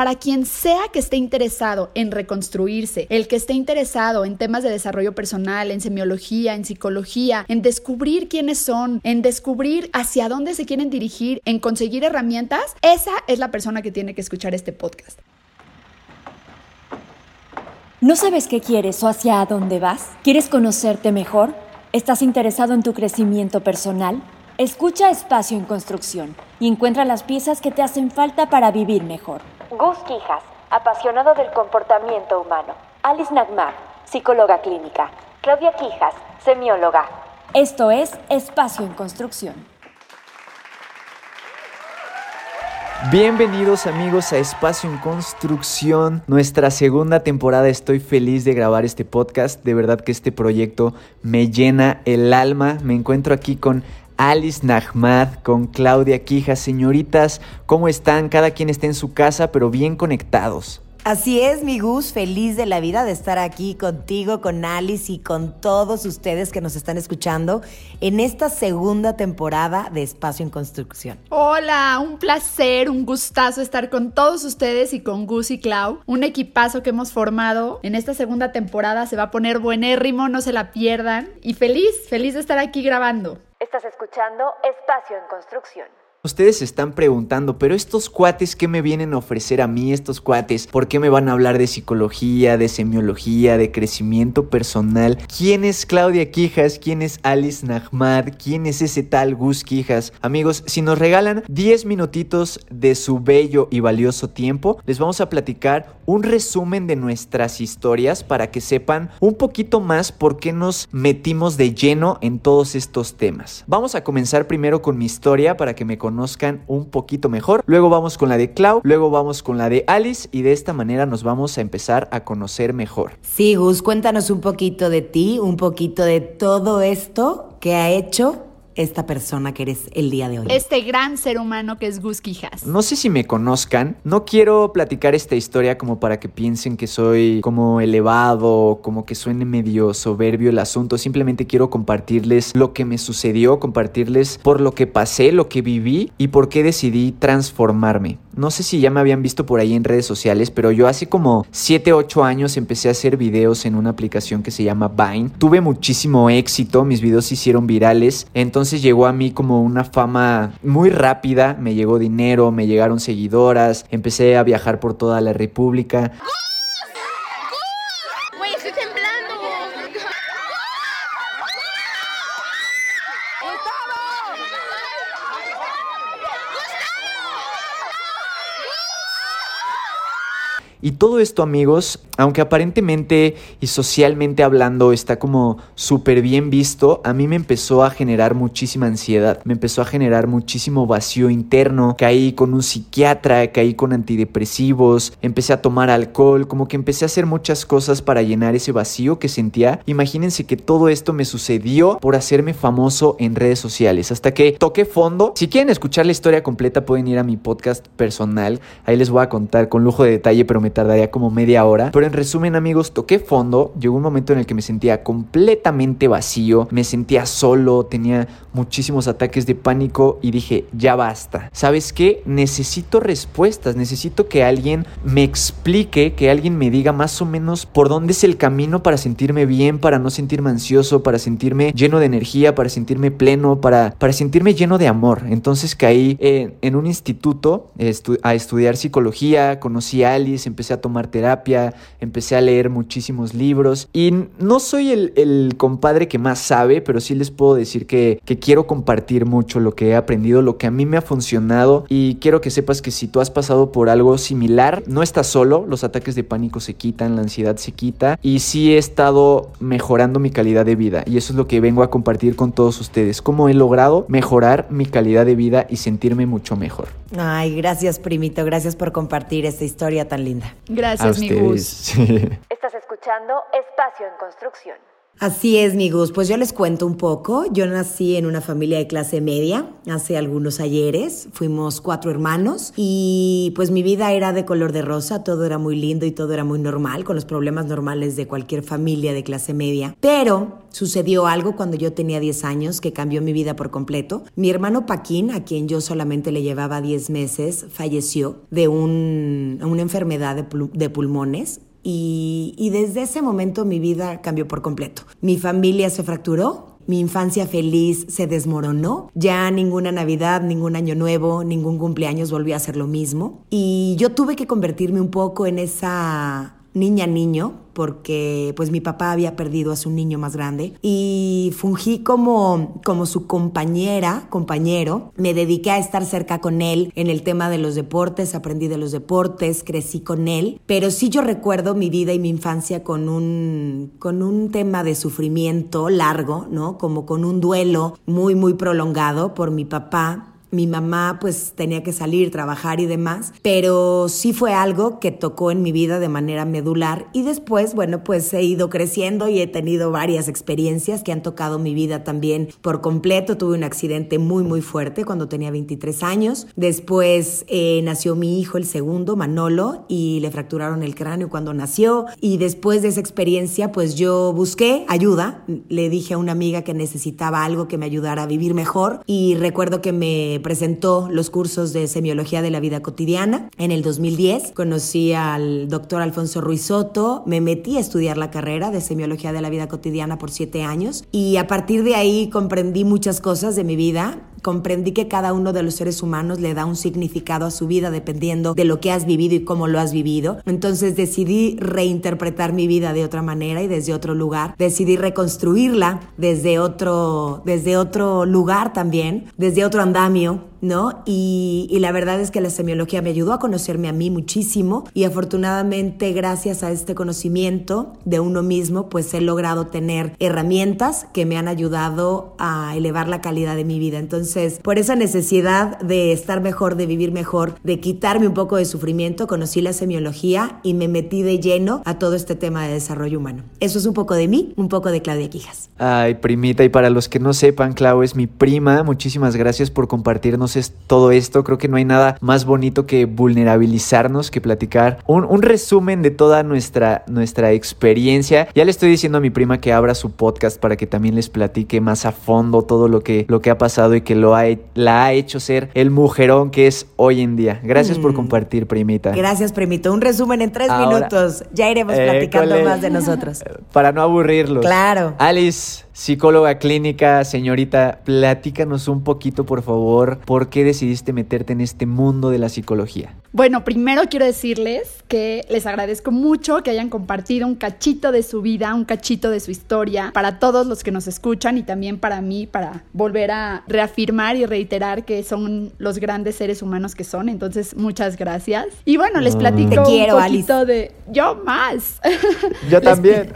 para quien sea que esté interesado en reconstruirse, el que esté interesado en temas de desarrollo personal, en semiología, en psicología, en descubrir quiénes son, en descubrir hacia dónde se quieren dirigir, en conseguir herramientas, esa es la persona que tiene que escuchar este podcast. ¿No sabes qué quieres o hacia dónde vas? ¿Quieres conocerte mejor? ¿Estás interesado en tu crecimiento personal? Escucha Espacio en Construcción y encuentra las piezas que te hacen falta para vivir mejor. Gus Quijas, apasionado del comportamiento humano. Alice Nagmar, psicóloga clínica. Claudia Quijas, semióloga. Esto es Espacio en Construcción. Bienvenidos amigos a Espacio en Construcción, nuestra segunda temporada. Estoy feliz de grabar este podcast. De verdad que este proyecto me llena el alma. Me encuentro aquí con Alice Nahmad, con Claudia Quijas. Señoritas, ¿cómo están? Cada quien está en su casa, pero bien conectados. Así es, mi Gus, feliz de la vida de estar aquí contigo, con Alice y con todos ustedes que nos están escuchando en esta segunda temporada de Espacio en Construcción. Hola, un placer, un gustazo estar con todos ustedes y con Gus y Clau, un equipazo que hemos formado en esta segunda temporada, se va a poner buenérrimo, no se la pierdan y feliz, feliz de estar aquí grabando. Estás escuchando Espacio en Construcción. Ustedes se están preguntando, pero estos cuates, ¿qué me vienen a ofrecer a mí estos cuates? ¿Por qué me van a hablar de psicología, de semiología, de crecimiento personal? ¿Quién es Claudia Quijas? ¿Quién es Alice Nahmad? ¿Quién es ese tal Gus Quijas? Amigos, si nos regalan 10 minutitos de su bello y valioso tiempo, les vamos a platicar un resumen de nuestras historias para que sepan un poquito más por qué nos metimos de lleno en todos estos temas. Vamos a comenzar primero con mi historia para que me conozcan conozcan un poquito mejor. Luego vamos con la de Clau, luego vamos con la de Alice y de esta manera nos vamos a empezar a conocer mejor. Sí, Gus, cuéntanos un poquito de ti, un poquito de todo esto que ha hecho esta persona que eres el día de hoy. Este gran ser humano que es Gus Quijas. No sé si me conozcan, no quiero platicar esta historia como para que piensen que soy como elevado, como que suene medio soberbio el asunto, simplemente quiero compartirles lo que me sucedió, compartirles por lo que pasé, lo que viví y por qué decidí transformarme. No sé si ya me habían visto por ahí en redes sociales, pero yo hace como 7, 8 años empecé a hacer videos en una aplicación que se llama Vine. Tuve muchísimo éxito, mis videos se hicieron virales, entonces llegó a mí como una fama muy rápida, me llegó dinero, me llegaron seguidoras, empecé a viajar por toda la República. Y todo esto, amigos, aunque aparentemente y socialmente hablando está como súper bien visto, a mí me empezó a generar muchísima ansiedad, me empezó a generar muchísimo vacío interno, caí con un psiquiatra, caí con antidepresivos, empecé a tomar alcohol, como que empecé a hacer muchas cosas para llenar ese vacío que sentía. Imagínense que todo esto me sucedió por hacerme famoso en redes sociales, hasta que toqué fondo. Si quieren escuchar la historia completa pueden ir a mi podcast personal, ahí les voy a contar con lujo de detalle, pero me tardaría como media hora. Pero en resumen, amigos, toqué fondo. Llegó un momento en el que me sentía completamente vacío, me sentía solo, tenía muchísimos ataques de pánico y dije, ya basta. ¿Sabes qué? Necesito respuestas, necesito que alguien me explique, que alguien me diga más o menos por dónde es el camino para sentirme bien, para no sentirme ansioso, para sentirme lleno de energía, para sentirme pleno, para, para sentirme lleno de amor. Entonces caí en, en un instituto a estudiar psicología, conocí a Alice, empecé a tomar terapia, empecé a leer muchísimos libros. Y no soy el, compadre que más sabe, pero sí les puedo decir que, que quiero compartir mucho lo que he aprendido, lo que a mí me ha funcionado. Y quiero que sepas que si tú has pasado por algo similar, no estás solo, los ataques de pánico se quitan, la ansiedad se quita. Y sí he estado mejorando mi calidad de vida. Y eso es lo que vengo a compartir con todos ustedes, cómo he logrado mejorar mi calidad de vida y sentirme mucho mejor. Ay, gracias primito, gracias por compartir esta historia tan linda. Gracias, mi Gus. Estás escuchando Espacio en Construcción. Así es, amigos. Pues yo les cuento un poco. Yo nací en una familia de clase media hace algunos ayeres. Fuimos cuatro hermanos y pues mi vida era de color de rosa. Todo era muy lindo y todo era muy normal, con los problemas normales de cualquier familia de clase media. Pero sucedió algo cuando yo tenía 10 años que cambió mi vida por completo. Mi hermano Paquín, a quien yo solamente le llevaba 10 meses, falleció de una enfermedad de pulmones y, desde ese momento mi vida cambió por completo. Mi familia se fracturó, mi infancia feliz se desmoronó. Ya ninguna Navidad, ningún Año Nuevo, ningún cumpleaños volvió a ser lo mismo. Y yo tuve que convertirme un poco en esa niña niño porque pues mi papá había perdido a su niño más grande y fungí como, como su compañera, compañero. Me dediqué a estar cerca con él en el tema de los deportes, aprendí de los deportes, crecí con él, pero sí yo recuerdo mi vida y mi infancia con un, con un tema de sufrimiento largo, ¿no? Como con un duelo muy, muy prolongado por mi papá mi mamá pues tenía que salir, trabajar y demás, pero sí fue algo que tocó en mi vida de manera medular y después, bueno, pues he ido creciendo y he tenido varias experiencias que han tocado mi vida también por completo. Tuve un accidente muy, muy fuerte cuando tenía 23 años. Después eh, nació mi hijo, el segundo, Manolo, y le fracturaron el cráneo cuando nació. Y después de esa experiencia, pues yo busqué ayuda. Le dije a una amiga que necesitaba algo que me ayudara a vivir mejor y recuerdo que me presentó los cursos de semiología de la vida cotidiana. En el 2010 conocí al doctor Alfonso Ruiz Soto, me metí a estudiar la carrera de semiología de la vida cotidiana por siete años y a partir de ahí comprendí muchas cosas de mi vida comprendí que cada uno de los seres humanos le da un significado a su vida dependiendo de lo que has vivido y cómo lo has vivido. Entonces decidí reinterpretar mi vida de otra manera y desde otro lugar. Decidí reconstruirla desde otro, desde otro lugar también, desde otro andamio know, ¿no? Y, la verdad es que la semiología me ayudó a conocerme a mí muchísimo y afortunadamente gracias a este conocimiento de uno mismo, pues he logrado tener herramientas que me han ayudado a elevar la calidad de mi vida. Entonces, por esa necesidad de estar mejor, de vivir mejor, de quitarme un poco de sufrimiento, conocí la semiología y me metí de lleno a todo este tema de desarrollo humano. Eso es un poco de mí, un poco de Claudia Quijas. Ay, primita, y para los que no sepan, Clau es mi prima. Muchísimas gracias por compartirnos es todo esto. Creo que no hay nada más bonito que vulnerabilizarnos, que platicar un, resumen de toda nuestra, nuestra experiencia. Ya le estoy diciendo a mi prima que abra su podcast para que también les platique más a fondo todo lo que, lo que ha pasado y que lo ha, la ha hecho ser el mujerón que es hoy en día. Gracias por mm. compartir, primita. Gracias, primito. Un resumen en tres minutos. Ya iremos platicando más de nosotros. Para no aburrirlos. Claro. Alice psicóloga clínica, señorita, platícanos un poquito, por favor, por qué decidiste meterte en este mundo de la psicología. Bueno, primero quiero decirles que les agradezco mucho que hayan compartido un cachito de su vida, un cachito de su historia para todos los que nos escuchan y también para mí, para volver a reafirmar y reiterar que son los grandes seres humanos que son. Entonces, muchas gracias. Y bueno, les platico un poquito de yo más. Yo también.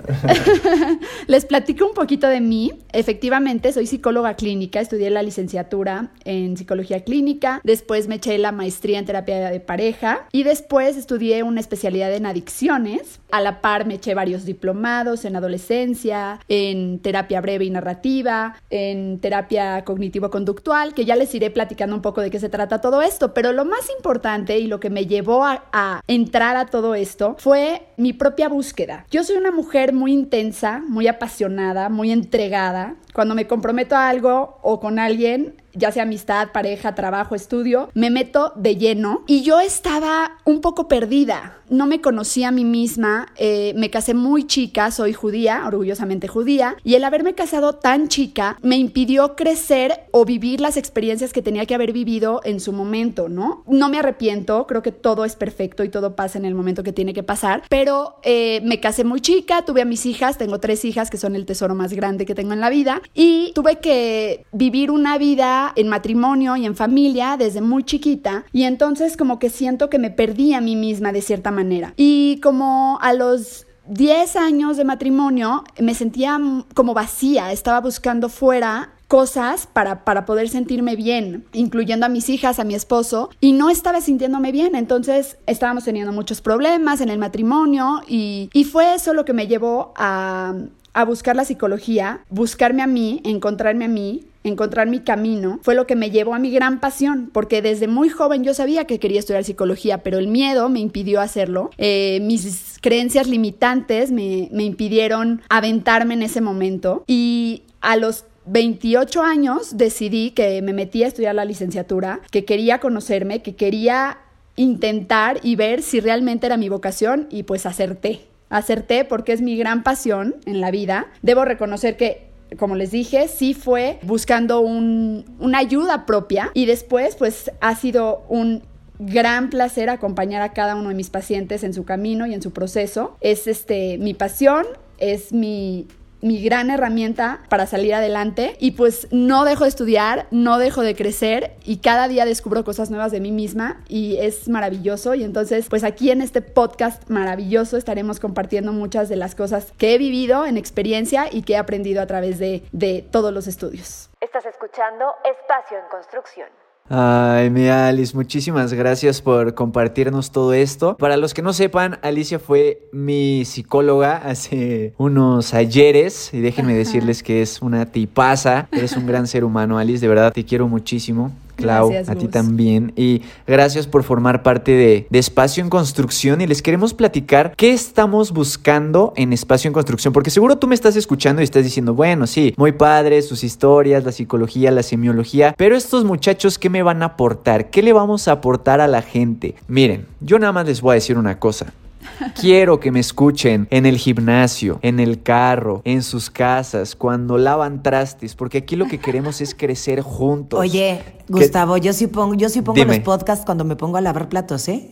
les platico un poquito de mí. Efectivamente, soy psicóloga clínica, estudié la licenciatura en psicología clínica, después me eché la maestría en terapia de pareja y después estudié una especialidad en adicciones. A la par me eché varios diplomados en adolescencia, en terapia breve y narrativa, en terapia cognitivo-conductual, que ya les iré platicando un poco de qué se trata todo esto. Pero lo más importante y lo que me llevó a, a entrar a todo esto fue mi propia búsqueda. Yo soy una mujer muy intensa, muy apasionada, muy entregada. Cuando me comprometo a algo o con alguien, ya sea amistad, pareja, trabajo, estudio, me meto de lleno. Y yo estaba un poco perdida. No me conocía a mí misma, eh, me casé muy chica, soy judía, orgullosamente judía, y el haberme casado tan chica me impidió crecer o vivir las experiencias que tenía que haber vivido en su momento, ¿no? No me arrepiento, creo que todo es perfecto y todo pasa en el momento que tiene que pasar, pero eh, me casé muy chica, tuve a mis hijas, tengo tres hijas que son el tesoro más grande que tengo en la vida, y tuve que vivir una vida en matrimonio y en familia desde muy chiquita y entonces como que siento que me perdí a mí misma de cierta manera. Y como a los 10 años de matrimonio me sentía como vacía, estaba buscando fuera cosas para, para poder sentirme bien, incluyendo a mis hijas, a mi esposo, y no estaba sintiéndome bien. Entonces estábamos teniendo muchos problemas en el matrimonio y, y fue eso lo que me llevó a a buscar la psicología, buscarme a mí, encontrarme a mí, encontrar mi camino, fue lo que me llevó a mi gran pasión, porque desde muy joven yo sabía que quería estudiar psicología, pero el miedo me impidió hacerlo. Eh, mis creencias limitantes me, me impidieron aventarme en ese momento. Y a los 28 años decidí que me metí a estudiar la licenciatura, que quería conocerme, que quería intentar y ver si realmente era mi vocación y pues acerté. Acerté porque es mi gran pasión en la vida. Debo reconocer que como les dije, sí fue buscando una ayuda propia y después pues ha sido un gran placer acompañar a cada uno de mis pacientes en su camino y en su proceso. Es este mi pasión, es mi mi gran herramienta para salir adelante y pues no dejo de estudiar, no dejo de crecer y cada día descubro cosas nuevas de mí misma y es maravilloso y entonces pues aquí en este podcast maravilloso estaremos compartiendo muchas de las cosas que he vivido en experiencia y que he aprendido a través de, de todos los estudios. Estás escuchando Espacio en Construcción. Ay, mi Alice, muchísimas gracias por compartirnos todo esto. Para los que no sepan, Alicia fue mi psicóloga hace unos ayeres y déjenme decirles que es una tipaza, eres un gran ser humano, Alice, de verdad te quiero muchísimo. Clau, a ti también. Y gracias por formar parte de, de, Espacio en Construcción. Y les queremos platicar qué estamos buscando en Espacio en Construcción. Porque seguro tú me estás escuchando y estás diciendo, bueno, sí, muy padre, sus historias, la psicología, la semiología. Pero estos muchachos, ¿qué me van a aportar? ¿Qué le vamos a aportar a la gente? Miren, yo nada más les voy a decir una cosa. Quiero que me escuchen en el gimnasio, en el carro, en sus casas, cuando lavan trastes, porque aquí lo que queremos es crecer juntos. Oye, Gustavo, yo sí pongo, yo sí pongo los podcasts cuando me pongo a lavar platos, ¿eh?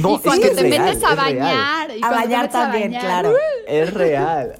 No, y cuando te metes a bañar. a bañar también, claro. Es real.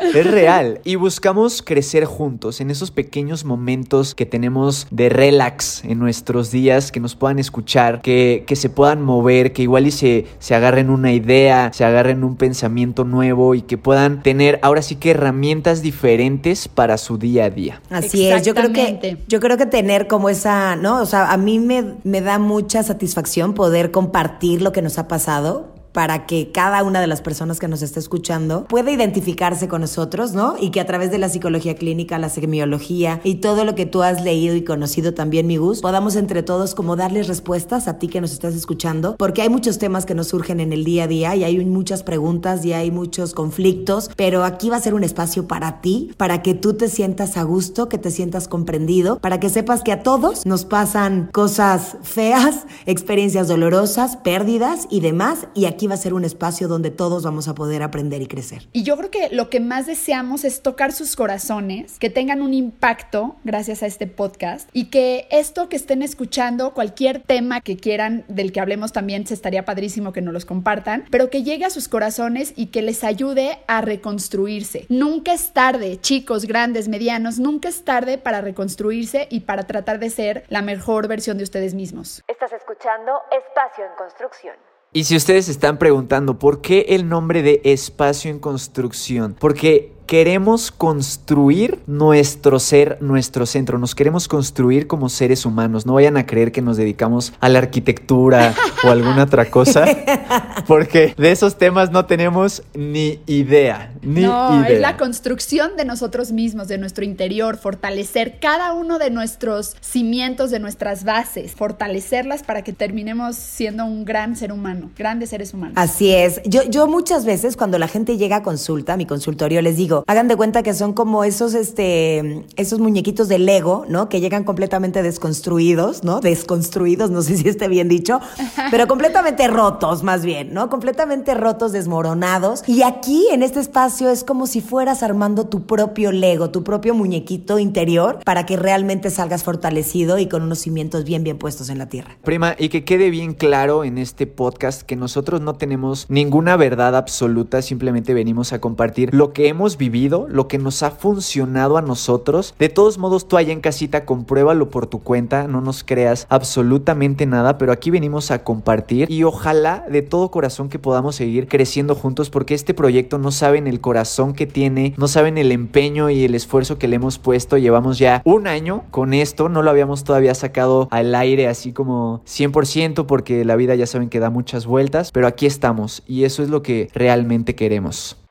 Es real. Y buscamos crecer juntos en esos pequeños momentos que tenemos de relax en nuestros días, que nos puedan escuchar, que, que se puedan mover, que igual y se, se agarren una idea, se agarren un pensamiento nuevo y que puedan tener ahora sí que herramientas diferentes para su día a día. Así es, yo creo que yo creo que tener como esa, ¿no? O sea, a mí me, me da mucha satisfacción poder compartir lo que nos ha pasado para que cada una de las personas que nos esté escuchando pueda identificarse con nosotros, ¿no? Y que a través de la psicología clínica, la semiología y todo lo que tú has leído y conocido también, mi Gus, podamos entre todos como darles respuestas a ti que nos estás escuchando, porque hay muchos temas que nos surgen en el día a día y hay muchas preguntas y hay muchos conflictos, pero aquí va a ser un espacio para ti, para que tú te sientas a gusto, que te sientas comprendido, para que sepas que a todos nos pasan cosas feas, experiencias dolorosas, pérdidas y demás, y aquí va a ser un espacio donde todos vamos a poder aprender y crecer. Y yo creo que lo que más deseamos es tocar sus corazones, que tengan un impacto gracias a este podcast y que esto que estén escuchando, cualquier tema que quieran del que hablemos también, se estaría padrísimo que nos los compartan, pero que llegue a sus corazones y que les ayude a reconstruirse. Nunca es tarde, chicos, grandes, medianos, nunca es tarde para reconstruirse y para tratar de ser la mejor versión de ustedes mismos. Estás escuchando Espacio en Construcción. Y si ustedes están preguntando por qué el nombre de espacio en construcción, porque queremos construir nuestro ser, nuestro centro, nos queremos construir como seres humanos. No vayan a creer que nos dedicamos a la arquitectura o alguna otra cosa, porque de esos temas no tenemos ni idea, ni no, es la construcción de nosotros mismos, de nuestro interior, fortalecer cada uno de nuestros cimientos, de nuestras bases, fortalecerlas para que terminemos siendo un gran ser humano, grandes seres humanos. Así es. Yo, yo muchas veces cuando la gente llega a consulta, a mi consultorio, les digo, hagan de cuenta que son como esos, este, esos muñequitos de Lego, ¿no? Que llegan completamente desconstruidos, ¿no? Desconstruidos, no sé si esté bien dicho, pero completamente rotos, más bien, ¿no? Completamente rotos, desmoronados. Y aquí, en este espacio, es como si fueras armando tu propio Lego, tu propio muñequito interior, para que realmente salgas fortalecido y con unos cimientos bien, bien puestos en la tierra. Prima, y que quede bien claro en este podcast que nosotros no tenemos ninguna verdad absoluta, simplemente venimos a compartir lo que hemos vivido lo que nos ha funcionado a nosotros. De todos modos, tú allá en casita compruébalo por tu cuenta, no nos creas absolutamente nada, pero aquí venimos a compartir y ojalá de todo corazón que podamos seguir creciendo juntos porque este proyecto no saben el corazón que tiene, no saben el empeño y el esfuerzo que le hemos puesto. Llevamos ya un año con esto, no lo habíamos todavía sacado al aire así como 100% porque la vida ya saben que da muchas vueltas, pero aquí estamos y eso es lo que realmente queremos.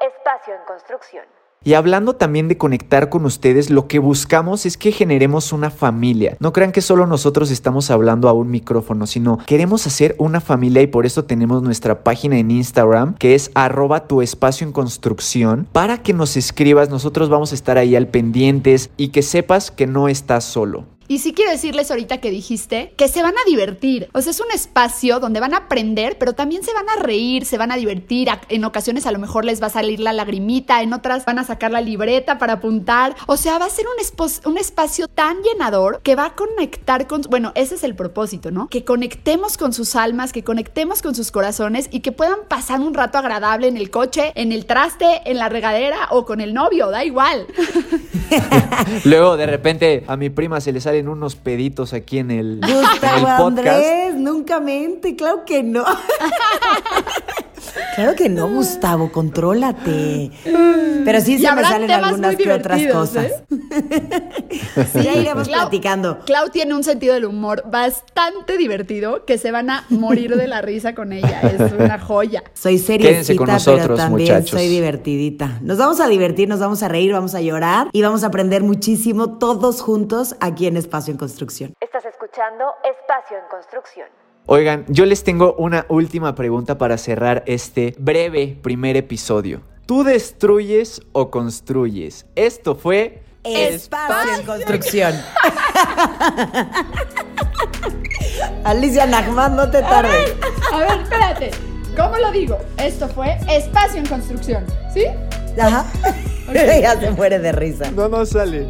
Espacio en Construcción. Y hablando también de conectar con ustedes, lo que buscamos es que generemos una familia. No crean que solo nosotros estamos hablando a un micrófono, sino queremos hacer una familia y por eso tenemos nuestra página en Instagram que es arroba tu espacio en construcción. Para que nos escribas, nosotros vamos a estar ahí al pendientes y que sepas que no estás solo. Y sí quiero decirles ahorita que dijiste que se van a divertir. O sea, es un espacio donde van a aprender, pero también se van a reír, se van a divertir. En ocasiones a lo mejor les va a salir la lagrimita, en otras van a sacar la libreta para apuntar. O sea, va a ser un, espacio tan llenador que va a conectar con... Bueno, ese es el propósito, ¿no? Que conectemos con sus almas, que conectemos con sus corazones y que puedan pasar un rato agradable en el coche, en el traste, en la regadera o con el novio, da igual. Luego de repente a mi prima se le sale en unos peditos aquí en el, Gustavo Andrés, nunca mente, claro que no. claro que no, Gustavo, contrólate. Pero sí se me salen algunas que otras cosas. ¿eh? sí, ya iremos platicando. Clau tiene un sentido del humor bastante divertido que se van a morir de la risa con ella. Es una joya. Soy seriecita, nosotros, pero también soy divertidita. Nos vamos a divertir, nos vamos a reír, vamos a llorar y vamos a aprender muchísimo todos juntos aquí en Espacio en Construcción. Estás escuchando Espacio en Construcción. Oigan, yo les tengo una última pregunta para cerrar este breve primer episodio. ¿Tú destruyes o construyes? Esto fue Espacio en Construcción. Alicia Nachman, no te tardes. A ver, espérate. ¿Cómo lo digo? Esto fue Espacio en Construcción, ¿sí? Ajá. ya se muere de risa. No, no sale.